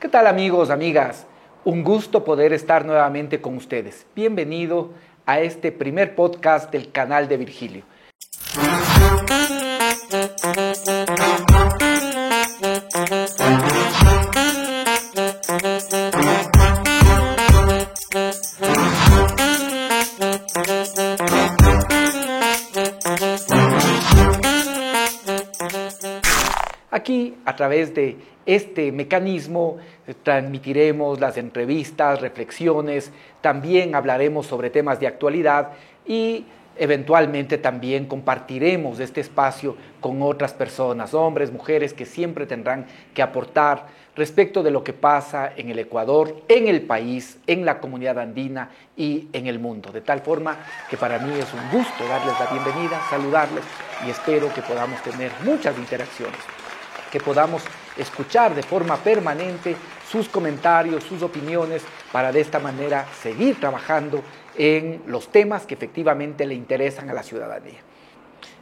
¿Qué tal amigos, amigas? Un gusto poder estar nuevamente con ustedes. Bienvenido a este primer podcast del canal de Virgilio. Través de este mecanismo, eh, transmitiremos las entrevistas, reflexiones, también hablaremos sobre temas de actualidad y eventualmente también compartiremos este espacio con otras personas, hombres, mujeres, que siempre tendrán que aportar respecto de lo que pasa en el Ecuador, en el país, en la comunidad andina y en el mundo. De tal forma que para mí es un gusto darles la bienvenida, saludarles y espero que podamos tener muchas interacciones que podamos escuchar de forma permanente sus comentarios, sus opiniones, para de esta manera seguir trabajando en los temas que efectivamente le interesan a la ciudadanía.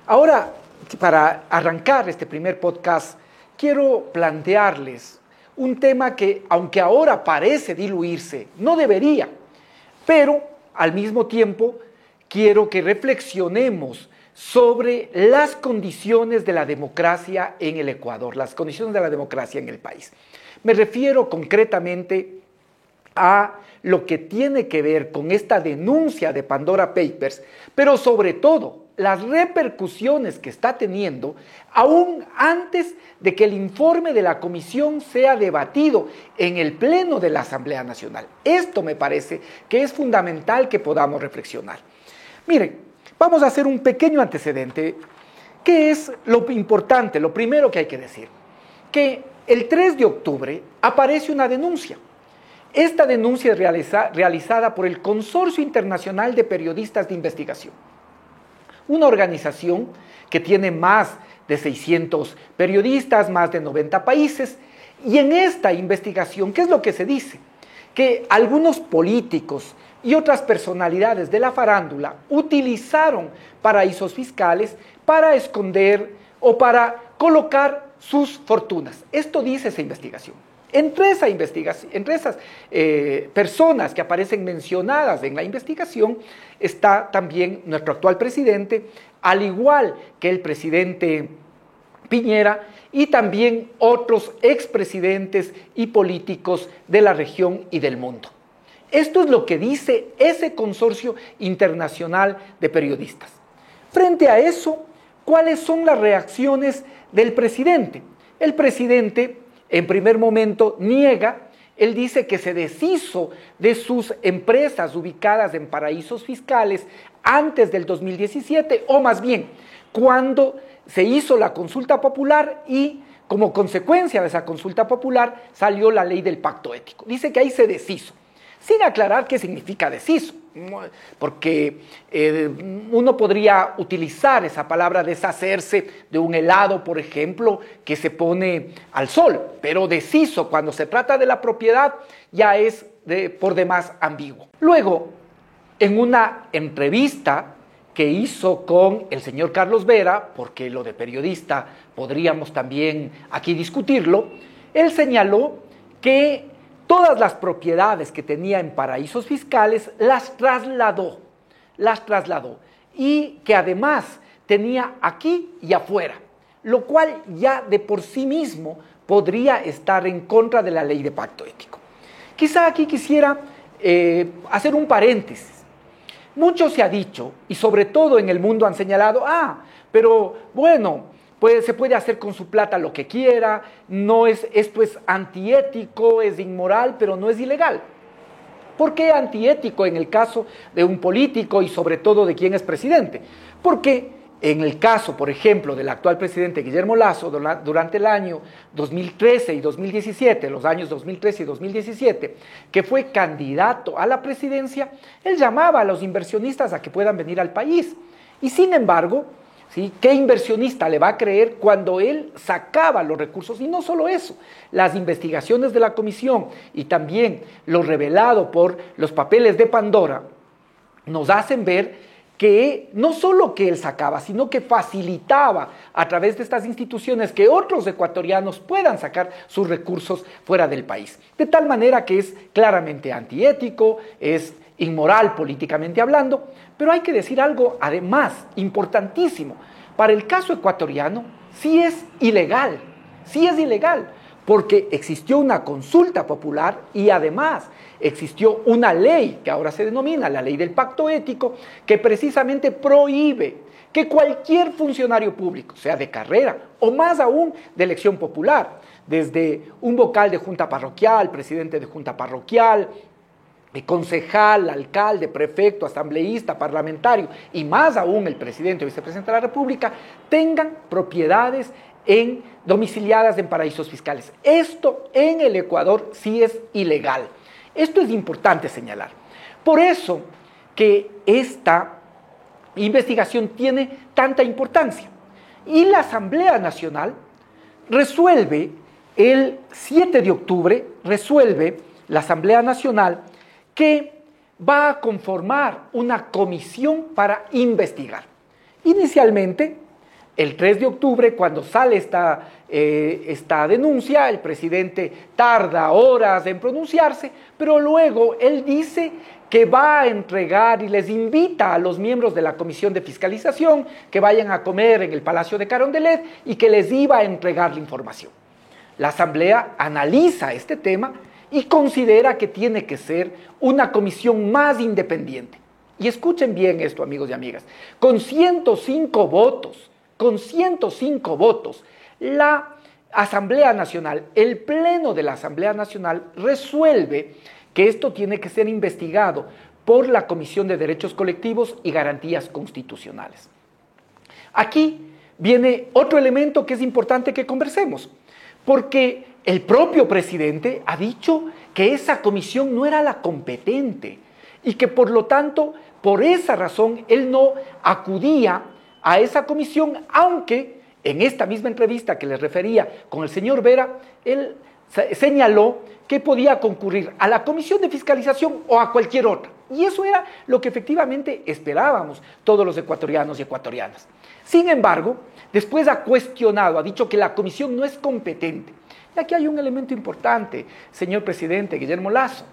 Ahora, para arrancar este primer podcast, quiero plantearles un tema que, aunque ahora parece diluirse, no debería, pero al mismo tiempo quiero que reflexionemos sobre las condiciones de la democracia en el Ecuador, las condiciones de la democracia en el país. Me refiero concretamente a lo que tiene que ver con esta denuncia de Pandora Papers, pero sobre todo las repercusiones que está teniendo aún antes de que el informe de la comisión sea debatido en el Pleno de la Asamblea Nacional. Esto me parece que es fundamental que podamos reflexionar. Miren, Vamos a hacer un pequeño antecedente, que es lo importante, lo primero que hay que decir, que el 3 de octubre aparece una denuncia. Esta denuncia es realizada por el Consorcio Internacional de Periodistas de Investigación, una organización que tiene más de 600 periodistas, más de 90 países, y en esta investigación, ¿qué es lo que se dice? Que algunos políticos, y otras personalidades de la farándula utilizaron paraísos fiscales para esconder o para colocar sus fortunas. Esto dice esa investigación. Entre, entre esas eh, personas que aparecen mencionadas en la investigación está también nuestro actual presidente, al igual que el presidente Piñera y también otros expresidentes y políticos de la región y del mundo. Esto es lo que dice ese consorcio internacional de periodistas. Frente a eso, ¿cuáles son las reacciones del presidente? El presidente, en primer momento, niega, él dice que se deshizo de sus empresas ubicadas en paraísos fiscales antes del 2017, o más bien, cuando se hizo la consulta popular y como consecuencia de esa consulta popular salió la ley del pacto ético. Dice que ahí se deshizo sin aclarar qué significa deshizo, porque eh, uno podría utilizar esa palabra deshacerse de un helado, por ejemplo, que se pone al sol, pero deshizo cuando se trata de la propiedad ya es por demás ambiguo. Luego, en una entrevista que hizo con el señor Carlos Vera, porque lo de periodista podríamos también aquí discutirlo, él señaló que todas las propiedades que tenía en paraísos fiscales las trasladó, las trasladó. Y que además tenía aquí y afuera, lo cual ya de por sí mismo podría estar en contra de la ley de pacto ético. Quizá aquí quisiera eh, hacer un paréntesis. Mucho se ha dicho, y sobre todo en el mundo han señalado, ah, pero bueno, se puede hacer con su plata lo que quiera, no es, esto es antiético, es inmoral, pero no es ilegal. ¿Por qué antiético en el caso de un político y sobre todo de quien es presidente? Porque en el caso, por ejemplo, del actual presidente Guillermo Lazo, durante el año 2013 y 2017, los años 2013 y 2017, que fue candidato a la presidencia, él llamaba a los inversionistas a que puedan venir al país. Y sin embargo, ¿Qué inversionista le va a creer cuando él sacaba los recursos? Y no solo eso, las investigaciones de la comisión y también lo revelado por los papeles de Pandora nos hacen ver que no solo que él sacaba, sino que facilitaba a través de estas instituciones que otros ecuatorianos puedan sacar sus recursos fuera del país. De tal manera que es claramente antiético, es inmoral políticamente hablando, pero hay que decir algo además importantísimo. Para el caso ecuatoriano, sí es ilegal, sí es ilegal, porque existió una consulta popular y además existió una ley que ahora se denomina la ley del pacto ético, que precisamente prohíbe que cualquier funcionario público, sea de carrera o más aún de elección popular, desde un vocal de junta parroquial, presidente de junta parroquial, concejal, alcalde, prefecto, asambleísta, parlamentario y más aún el presidente o vicepresidente de la República tengan propiedades en domiciliadas en paraísos fiscales. Esto en el Ecuador sí es ilegal. Esto es importante señalar. Por eso que esta investigación tiene tanta importancia. Y la Asamblea Nacional resuelve el 7 de octubre, resuelve la Asamblea Nacional que va a conformar una comisión para investigar. Inicialmente, el 3 de octubre, cuando sale esta, eh, esta, denuncia, el presidente tarda horas en pronunciarse, pero luego él dice que va a entregar y les invita a los miembros de la Comisión de Fiscalización que vayan a comer en el Palacio de Carondelet y que les iba a entregar la información. La Asamblea analiza este tema y considera que tiene que ser una comisión más independiente. Y escuchen bien esto, amigos y amigas, con 105 votos, con 105 votos, la Asamblea Nacional, el Pleno de la Asamblea Nacional resuelve que esto tiene que ser investigado por la Comisión de Derechos Colectivos y Garantías Constitucionales. Aquí viene otro elemento que es importante que conversemos, porque el propio presidente ha dicho que esa comisión no era la competente y que por lo tanto, por esa razón, él no acudía a esa comisión, aunque en esta misma entrevista que les refería con el señor Vera, él señaló que podía concurrir a la comisión de fiscalización o a cualquier otra. Y eso era lo que efectivamente esperábamos todos los ecuatorianos y ecuatorianas. Sin embargo, después ha cuestionado, ha dicho que la comisión no es competente. Y aquí hay un elemento importante, señor presidente Guillermo Lazo.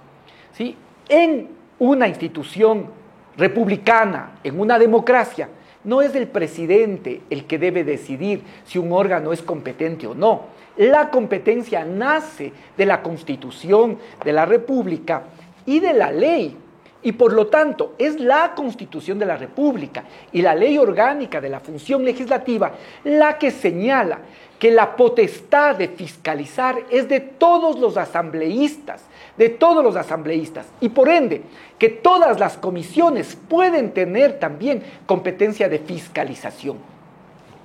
¿sí? En una institución republicana, en una democracia, no es el presidente el que debe decidir si un órgano es competente o no. La competencia nace de la constitución de la República y de la ley. Y por lo tanto, es la constitución de la República y la ley orgánica de la función legislativa la que señala que la potestad de fiscalizar es de todos los asambleístas, de todos los asambleístas, y por ende que todas las comisiones pueden tener también competencia de fiscalización.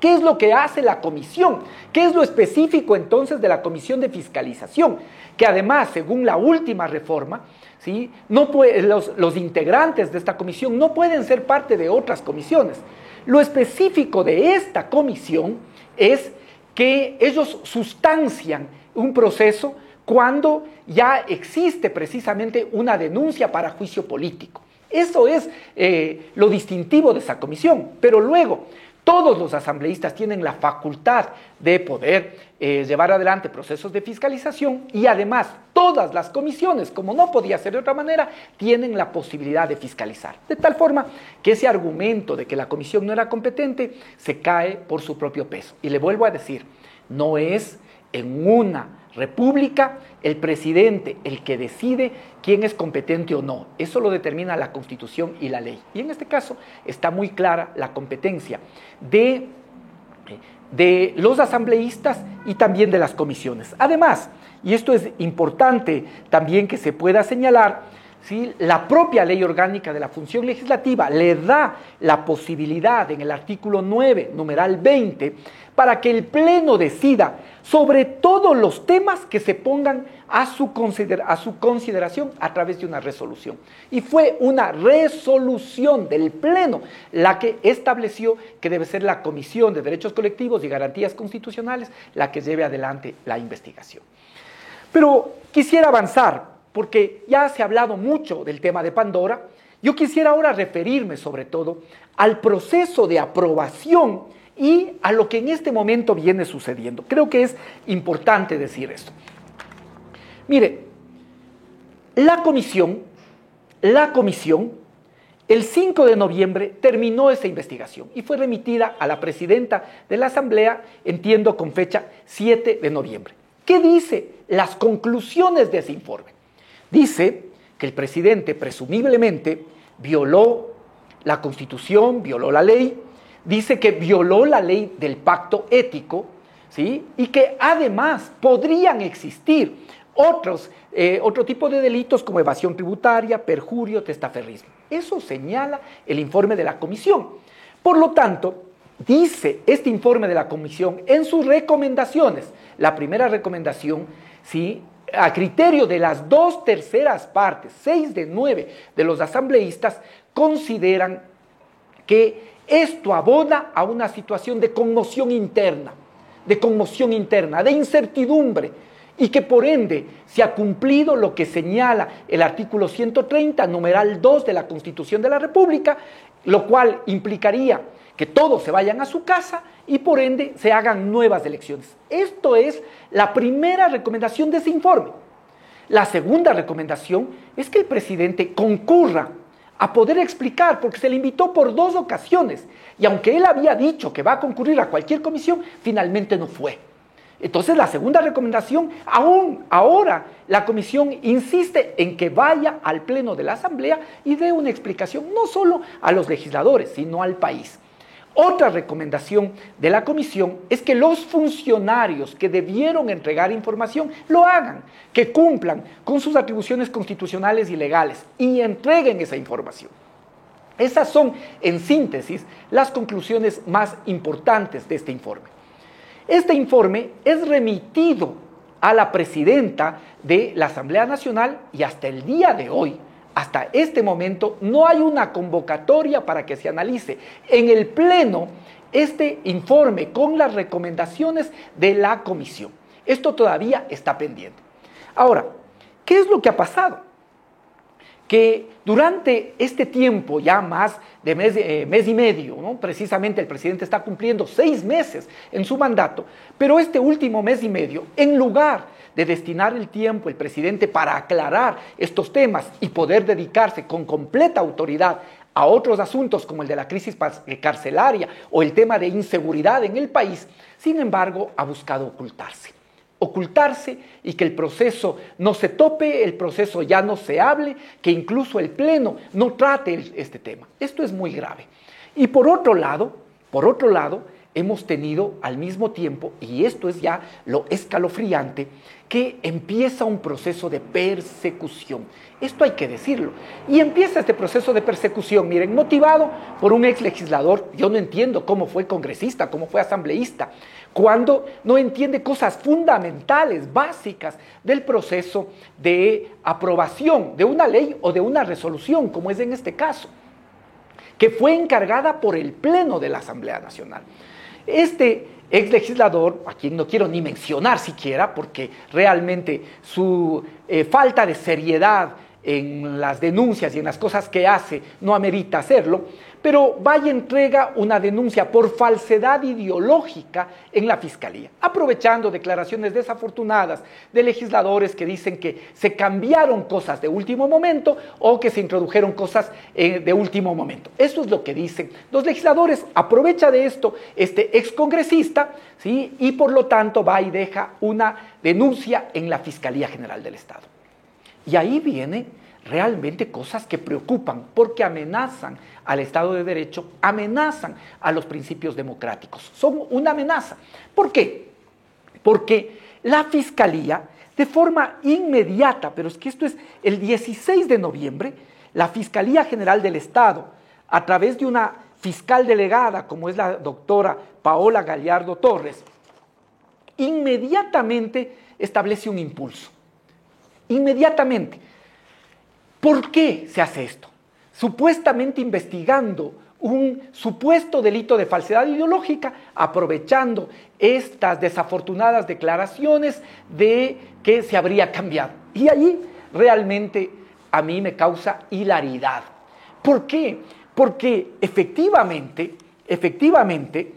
¿Qué es lo que hace la comisión? ¿Qué es lo específico entonces de la comisión de fiscalización? Que además, según la última reforma, ¿sí? los integrantes de esta comisión no pueden ser parte de otras comisiones. Lo específico de esta comisión es que ellos sustancian un proceso cuando ya existe precisamente una denuncia para juicio político. Eso es eh, lo distintivo de esa comisión. Pero luego, todos los asambleístas tienen la facultad de poder eh, llevar adelante procesos de fiscalización y además todas las comisiones, como no podía ser de otra manera, tienen la posibilidad de fiscalizar. De tal forma que ese argumento de que la comisión no era competente se cae por su propio peso. Y le vuelvo a decir, no es en una república el presidente el que decide quién es competente o no. Eso lo determina la constitución y la ley. Y en este caso está muy clara la competencia de, de los asambleístas y también de las comisiones. Además, y esto es importante también que se pueda señalar, ¿sí? la propia ley orgánica de la función legislativa le da la posibilidad en el artículo 9, numeral 20, para que el Pleno decida sobre todos los temas que se pongan a su, a su, consideración a través de una resolución. Y fue una resolución del Pleno la que estableció que debe ser la Comisión de Derechos Colectivos y Garantías Constitucionales la que lleve adelante la investigación. Pero quisiera avanzar, porque ya se ha hablado mucho del tema de Pandora, Yo quisiera ahora referirme sobre todo al proceso de aprobación y a lo que en este momento viene sucediendo. Creo que es importante decir esto. Mire, la comisión, la comisión, el 5 de noviembre terminó esa investigación y fue remitida a la presidenta de la Asamblea, entiendo con fecha 7 de noviembre. ¿Qué dice las conclusiones de ese informe? Dice que el presidente presumiblemente violó la constitución, violó la ley, dice que violó la ley del pacto ético, ¿sí? Y que además podrían existir otros, eh, otro tipo de delitos como evasión tributaria, perjurio, testaferrismo. Eso señala el informe de la comisión. Por lo tanto, dice este informe de la comisión en sus recomendaciones, la primera recomendación, ¿sí? A criterio de las dos terceras partes, seis de nueve de los asambleístas, consideran que esto abona a una situación de conmoción interna, de conmoción interna, de incertidumbre, y que por ende se ha cumplido lo que señala el artículo 130, numeral 2 de la Constitución de la República, lo cual implicaría que todos se vayan a su casa y por ende se hagan nuevas elecciones. Esto es la primera recomendación de ese informe. La segunda recomendación es que el presidente concurra a poder explicar, porque se le invitó por dos ocasiones, y aunque él había dicho que va a concurrir a cualquier comisión, finalmente no fue. Entonces la segunda recomendación, aún ahora la comisión insiste en que vaya al pleno de la Asamblea y dé una explicación no solo a los legisladores, sino al país. Otra recomendación de la comisión es que los funcionarios que debieron entregar información lo hagan, que cumplan con sus atribuciones constitucionales y legales y entreguen esa información. Esas son, en síntesis, las conclusiones más importantes de este informe. Este informe es remitido a la presidenta de la Asamblea Nacional y hasta el día de hoy hasta este momento no hay una convocatoria para que se analice en el Pleno este informe con las recomendaciones de la comisión. Esto todavía está pendiente. Ahora, ¿qué es lo que ha pasado? Que durante este tiempo, ya más de mes, eh, y medio, ¿no? precisamente el presidente está cumpliendo seis meses en su mandato, pero este último mes y medio, en lugar de destinar el tiempo el presidente para aclarar estos temas y poder dedicarse con completa autoridad a otros asuntos como el de la crisis eh, carcelaria o el tema de inseguridad en el país, sin embargo ha buscado ocultarse. Ocultarse y que el proceso no se tope, el proceso ya no se hable, que incluso el Pleno no trate este tema. Esto es muy grave. Y por otro lado, por otro lado, hemos tenido al mismo tiempo, y esto es ya lo escalofriante, que empieza un proceso de persecución. Esto hay que decirlo. Y empieza este proceso de persecución, miren, motivado por un ex legislador, yo no entiendo cómo fue congresista, cómo fue asambleísta, cuando no entiende cosas fundamentales, básicas del proceso de aprobación de una ley o de una resolución, como es en este caso, que fue encargada por el Pleno de la Asamblea Nacional. Este ex legislador, a quien no quiero ni mencionar siquiera, porque realmente su eh, falta de seriedad en las denuncias y en las cosas que hace no amerita hacerlo, pero vaya entrega una denuncia por falsedad ideológica en la Fiscalía, aprovechando declaraciones desafortunadas de legisladores que dicen que se cambiaron cosas de último momento o que se introdujeron cosas eh, de último momento. Eso es lo que dicen los legisladores. Aprovecha de esto este excongresista ¿sí? y por lo tanto va y deja una denuncia en la Fiscalía General del Estado. Y ahí viene realmente cosas que preocupan porque amenazan al Estado de Derecho, amenazan a los principios democráticos. Son una amenaza. ¿Por qué? Porque la Fiscalía, de forma inmediata, pero es que esto es el 16 de noviembre, la Fiscalía General del Estado, a través de una fiscal delegada como es la doctora Paola Gallardo Torres, inmediatamente establece un impulso. Inmediatamente. ¿Por qué se hace esto? Supuestamente investigando un supuesto delito de falsedad ideológica, aprovechando estas desafortunadas declaraciones de que se habría cambiado. Y allí realmente a mí me causa hilaridad, ¿Por qué? Porque efectivamente, efectivamente,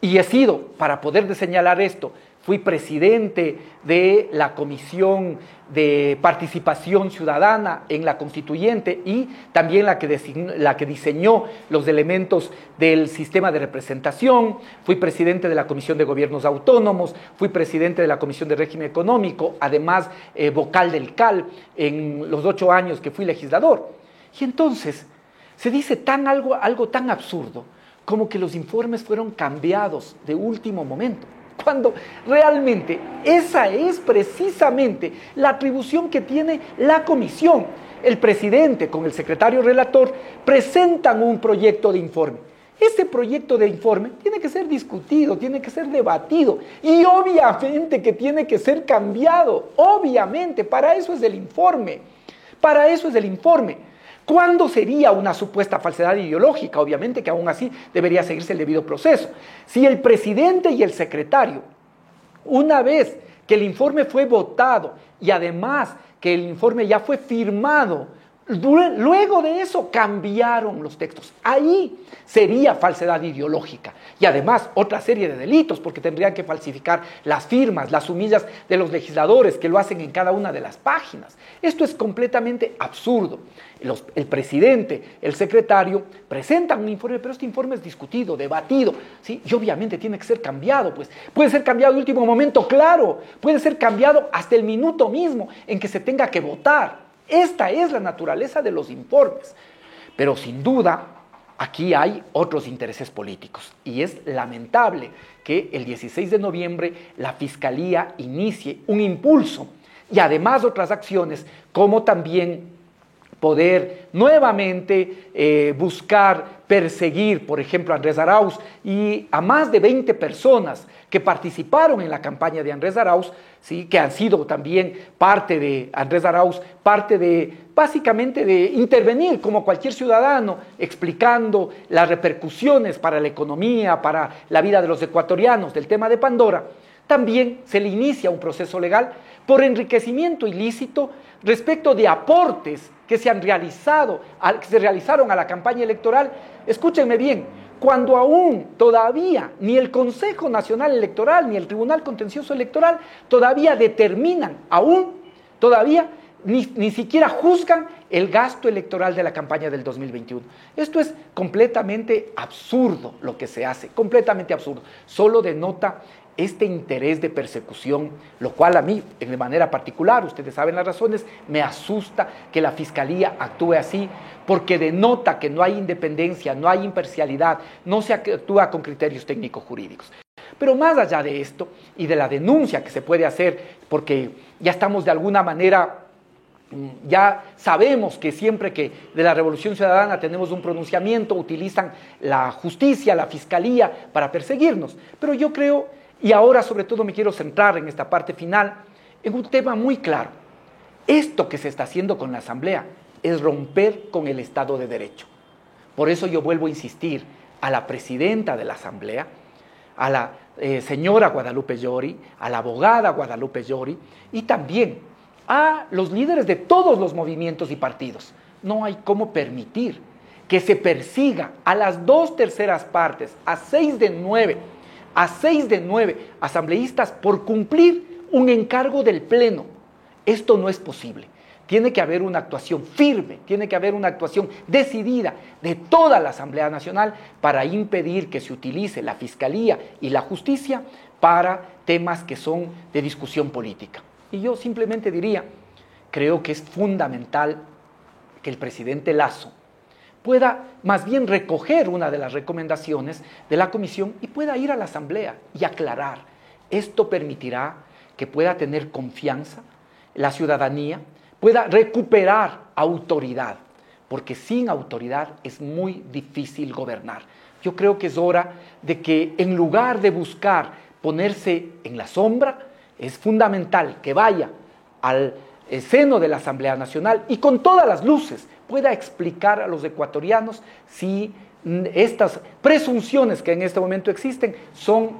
y he sido, para poder señalar esto, fui presidente de la Comisión de Participación Ciudadana en la Constituyente y también la que, la que, diseñó los elementos del sistema de representación. Fui presidente de la Comisión de Gobiernos Autónomos, fui presidente de la Comisión de Régimen Económico, además eh, vocal del CAL en los ocho años que fui legislador. Y entonces se dice tan algo, algo tan absurdo como que los informes fueron cambiados de último momento cuando realmente esa es precisamente la atribución que tiene la comisión. El presidente con el secretario relator presentan un proyecto de informe. Ese proyecto de informe tiene que ser discutido, tiene que ser debatido y obviamente que tiene que ser cambiado. Obviamente, para eso es el informe. Para eso es el informe. ¿Cuándo sería una supuesta falsedad ideológica? Obviamente que aún así debería seguirse el debido proceso. Si el presidente y el secretario, una vez que el informe fue votado y además que el informe ya fue firmado Luego de eso cambiaron los textos. Ahí sería falsedad ideológica. Y además otra serie de delitos, porque tendrían que falsificar las firmas, las humillas de los legisladores que lo hacen en cada una de las páginas. Esto es completamente absurdo. el presidente, el secretario presentan un informe, pero este informe es discutido, debatido, ¿sí? y obviamente tiene que ser cambiado. Pues. Puede ser cambiado en último momento, claro. Puede ser cambiado hasta el minuto mismo en que se tenga que votar. Esta es la naturaleza de los informes. Pero sin duda, aquí hay otros intereses políticos. Y es lamentable que el 16 de noviembre la Fiscalía inicie un impulso y además otras acciones, como también poder nuevamente eh, buscar perseguir, por ejemplo, a Andrés Arauz y a más de 20 personas que participaron en la campaña de Andrés Arauz, ¿sí? que han sido también parte de Andrés Arauz, parte de, básicamente, de intervenir como cualquier ciudadano, explicando las repercusiones para la economía, para la vida de los ecuatorianos del tema de Pandora, también se le inicia un proceso legal por enriquecimiento ilícito respecto de aportes que se han realizado, que se realizaron a la campaña electoral. Escúchenme bien, cuando aún todavía ni el Consejo Nacional Electoral ni el Tribunal Contencioso Electoral todavía determinan, aún todavía ni, ni, siquiera juzgan el gasto electoral de la campaña del 2021. Esto es completamente absurdo lo que se hace, completamente absurdo. Solo denota este interés de persecución, lo cual a mí, de manera particular, ustedes saben las razones, me asusta que la Fiscalía actúe así, porque denota que no hay independencia, no hay imparcialidad, no se actúa con criterios técnicos jurídicos. Pero más allá de esto y de la denuncia que se puede hacer, porque ya estamos de alguna manera mm, ya sabemos que siempre que de la Revolución Ciudadana tenemos un pronunciamiento, utilizan la justicia, la fiscalía para perseguirnos. Pero yo creo y ahora sobre todo me quiero centrar en esta parte final en un tema muy claro. Esto que se está haciendo con la Asamblea es romper con el Estado de Derecho. Por eso yo vuelvo a insistir a la presidenta de la Asamblea, a la eh, señora Guadalupe Llori, a la abogada Guadalupe Llori y también a los líderes de todos los movimientos y partidos. No hay cómo permitir que se persiga a las dos terceras partes, a seis de nueve a seis de nueve asambleístas por cumplir un encargo del Pleno. Esto no es posible. Tiene que haber una actuación firme, tiene que haber una actuación decidida de toda la Asamblea Nacional para impedir que se utilice la Fiscalía y la Justicia para temas que son de discusión política. Y yo simplemente diría, creo que es fundamental que el presidente Lazo pueda más bien recoger una de las recomendaciones de la comisión y pueda ir a la asamblea y aclarar. Esto permitirá que pueda tener confianza la ciudadanía, pueda recuperar autoridad, porque sin autoridad es muy difícil gobernar. Yo creo que es hora de que en lugar de buscar ponerse en la sombra, es fundamental que vaya al eh, seno de la Asamblea Nacional y con todas las luces pueda explicar a los ecuatorianos si estas presunciones que en este momento existen son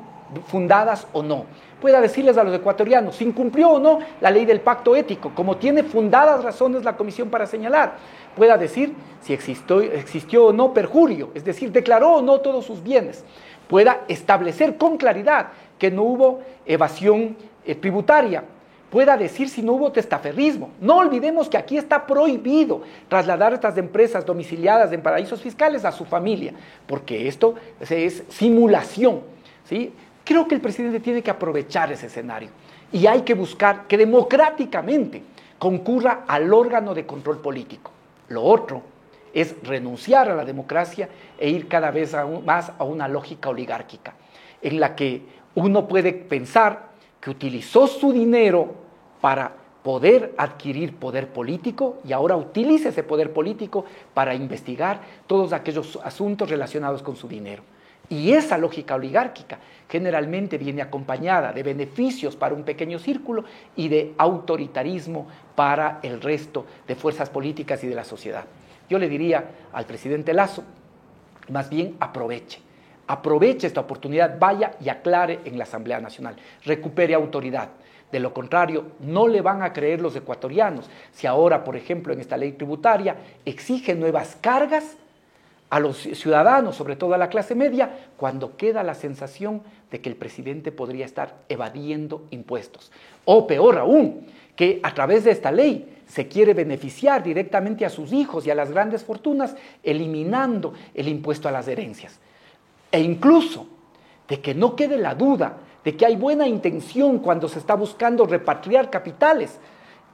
fundadas o no. Pueda decirles a los ecuatorianos si incumplió o no la ley del pacto ético, como tiene fundadas razones la comisión para señalar. Pueda decir si existió, existió o no perjurio, es decir, declaró o no todos sus bienes. Pueda establecer con claridad que no hubo evasión eh, tributaria, pueda decir si no hubo testaferrismo. No olvidemos que aquí está prohibido trasladar estas empresas domiciliadas en paraísos fiscales a su familia, porque esto es simulación. ¿sí? Creo que el presidente tiene que aprovechar ese escenario y hay que buscar que democráticamente concurra al órgano de control político. Lo otro es renunciar a la democracia e ir cada vez más a una lógica oligárquica, en la que uno puede pensar que utilizó su dinero para poder adquirir poder político y ahora utiliza ese poder político para investigar todos aquellos asuntos relacionados con su dinero. Y esa lógica oligárquica generalmente viene acompañada de beneficios para un pequeño círculo y de autoritarismo para el resto de fuerzas políticas y de la sociedad. Yo le diría al presidente Lazo, más bien aproveche, aproveche esta oportunidad, vaya y aclare en la Asamblea Nacional, recupere autoridad. De lo contrario, no le van a creer los ecuatorianos si ahora, por ejemplo, en esta ley tributaria exige nuevas cargas a los ciudadanos, sobre todo a la clase media, cuando queda la sensación de que el presidente podría estar evadiendo impuestos. O peor aún, que a través de esta ley se quiere beneficiar directamente a sus hijos y a las grandes fortunas, eliminando el impuesto a las herencias. E incluso de que no quede la duda de que hay buena intención cuando se está buscando repatriar capitales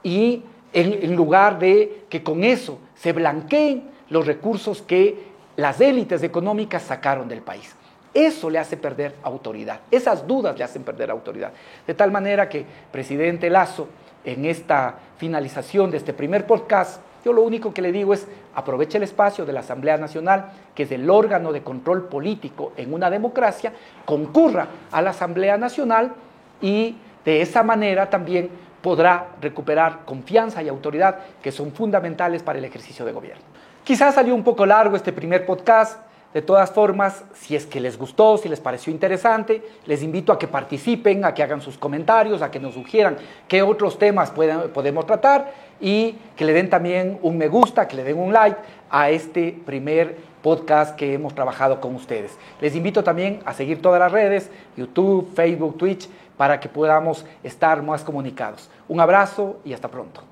y en, lugar de que con eso se blanqueen los recursos que las élites económicas sacaron del país. Eso le hace perder autoridad, esas dudas le hacen perder autoridad. De tal manera que, presidente Lazo, en esta finalización de este primer podcast, yo lo único que le digo es aproveche el espacio de la Asamblea Nacional, que es el órgano de control político en una democracia, concurra a la Asamblea Nacional y de esa manera también podrá recuperar confianza y autoridad que son fundamentales para el ejercicio de gobierno. Quizás salió un poco largo este primer podcast, de todas formas, si es que les gustó, si les pareció interesante, les invito a que participen, a que hagan sus comentarios, a que nos sugieran qué otros temas podemos tratar y que le den también un me gusta, que le den un like a este primer podcast que hemos trabajado con ustedes. Les invito también a seguir todas las redes, YouTube, Facebook, Twitch, para que podamos estar más comunicados. Un abrazo y hasta pronto.